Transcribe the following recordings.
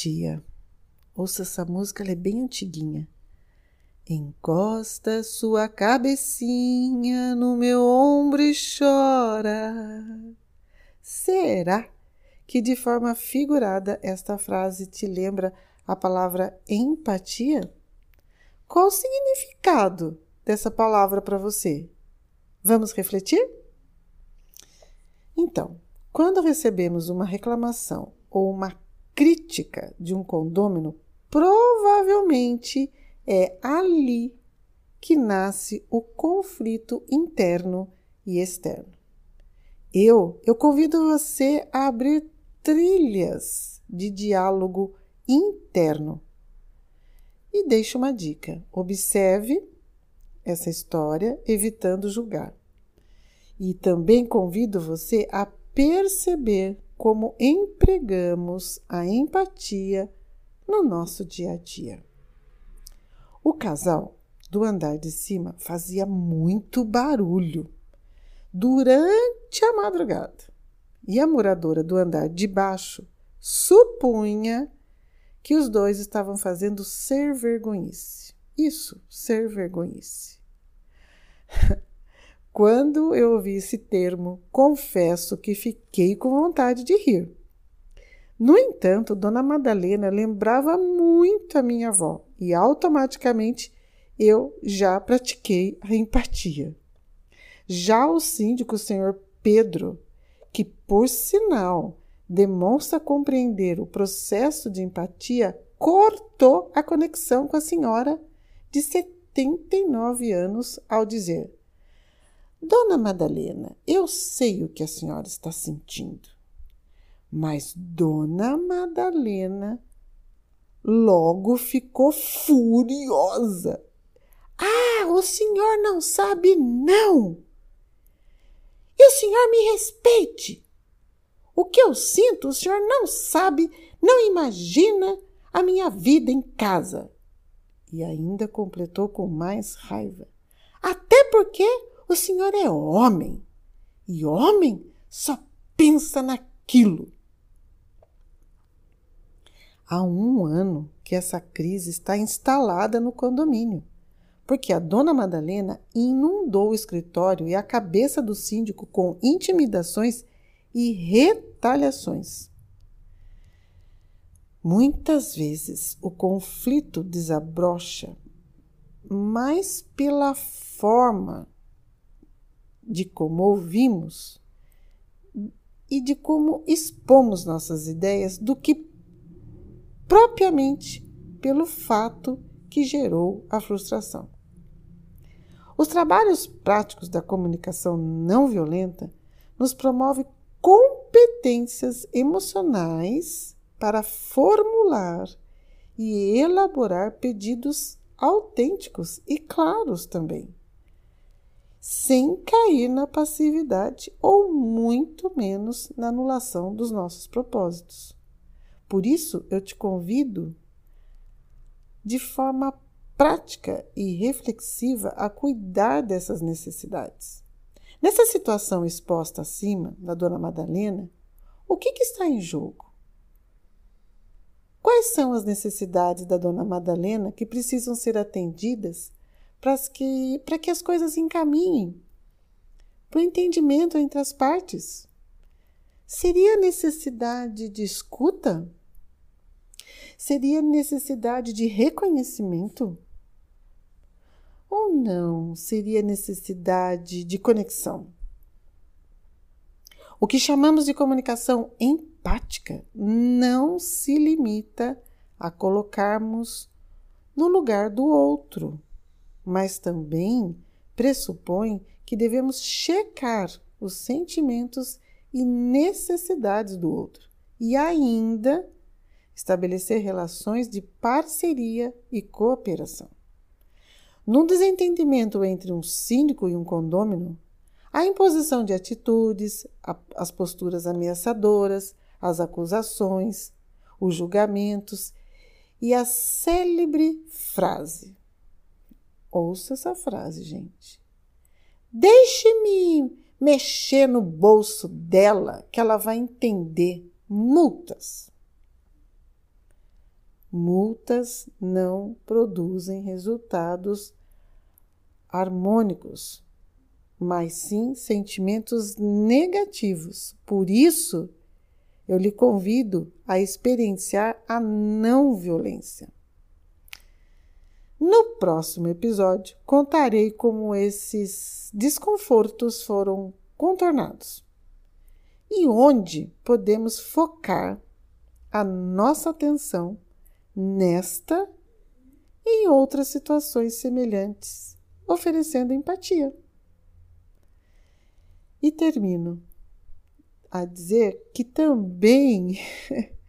Empatia. Ouça essa música, ela é bem antiguinha. Encosta sua cabecinha no meu ombro e chora. Será que de forma figurada esta frase te lembra a palavra empatia? Qual o significado dessa palavra para você? Vamos refletir? Então, quando recebemos uma reclamação ou uma crítica de um condômino, provavelmente é ali que nasce o conflito interno e externo. Eu, eu convido você a abrir trilhas de diálogo interno. E deixo uma dica: observe essa história, evitando julgar. E também convido você a perceber como empregamos a empatia no nosso dia a dia. O casal do andar de cima fazia muito barulho durante a madrugada e a moradora do andar de baixo supunha que os dois estavam fazendo ser vergonhice. Isso, ser vergonhice. Quando eu ouvi esse termo, confesso que fiquei com vontade de rir. No entanto, Dona Madalena lembrava muito a minha avó e automaticamente eu já pratiquei a empatia. Já o síndico, senhor Pedro, que por sinal demonstra compreender o processo de empatia, cortou a conexão com a senhora de 79 anos ao dizer: Dona Madalena, eu sei o que a senhora está sentindo. Mas Dona Madalena logo ficou furiosa. Ah, o senhor não sabe, não! E o senhor me respeite! O que eu sinto, o senhor não sabe, não imagina a minha vida em casa. E ainda completou com mais raiva. Até porque o senhor é homem. E homem só pensa naquilo. Há um ano que essa crise está instalada no condomínio, porque a dona Madalena inundou o escritório e a cabeça do síndico com intimidações e retaliações. Muitas vezes o conflito desabrocha mais pela forma de como ouvimos e de como expomos nossas ideias do que propriamente pelo fato que gerou a frustração. Os trabalhos práticos da comunicação não violenta nos promove competências emocionais para formular e elaborar pedidos autênticos e claros também, sem cair na passividade ou muito menos na anulação dos nossos propósitos. Por isso, eu te convido de forma prática e reflexiva a cuidar dessas necessidades. Nessa situação exposta acima da Dona Madalena, o que, que está em jogo? Quais são as necessidades da Dona Madalena que precisam ser atendidas para que, que as coisas encaminhem para o entendimento entre as partes? Seria necessidade de escuta? Seria necessidade de reconhecimento? Ou não seria necessidade de conexão? O que chamamos de comunicação empática não se limita a colocarmos no lugar do outro, mas também pressupõe que devemos checar os sentimentos e necessidades do outro e ainda estabelecer relações de parceria e cooperação. Num desentendimento entre um síndico e um condômino, a imposição de atitudes, a, as posturas ameaçadoras, as acusações, os julgamentos e a célebre frase. Ouça essa frase, gente. Deixe-me mexer no bolso dela que ela vai entender multas. Multas não produzem resultados harmônicos, mas sim sentimentos negativos. Por isso, eu lhe convido a experienciar a não violência. No próximo episódio, contarei como esses desconfortos foram contornados e onde podemos focar a nossa atenção nesta e em outras situações semelhantes, oferecendo empatia. E termino a dizer que também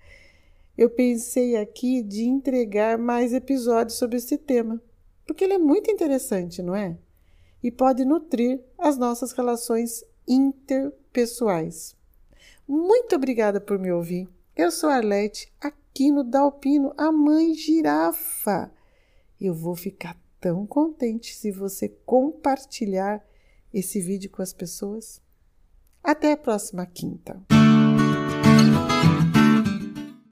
eu pensei aqui de entregar mais episódios sobre esse tema, porque ele é muito interessante, não é? E pode nutrir as nossas relações interpessoais. Muito obrigada por me ouvir. Eu sou a Arlete, aqui no Dalpino, a mãe girafa. Eu vou ficar tão contente se você compartilhar esse vídeo com as pessoas. Até a próxima quinta.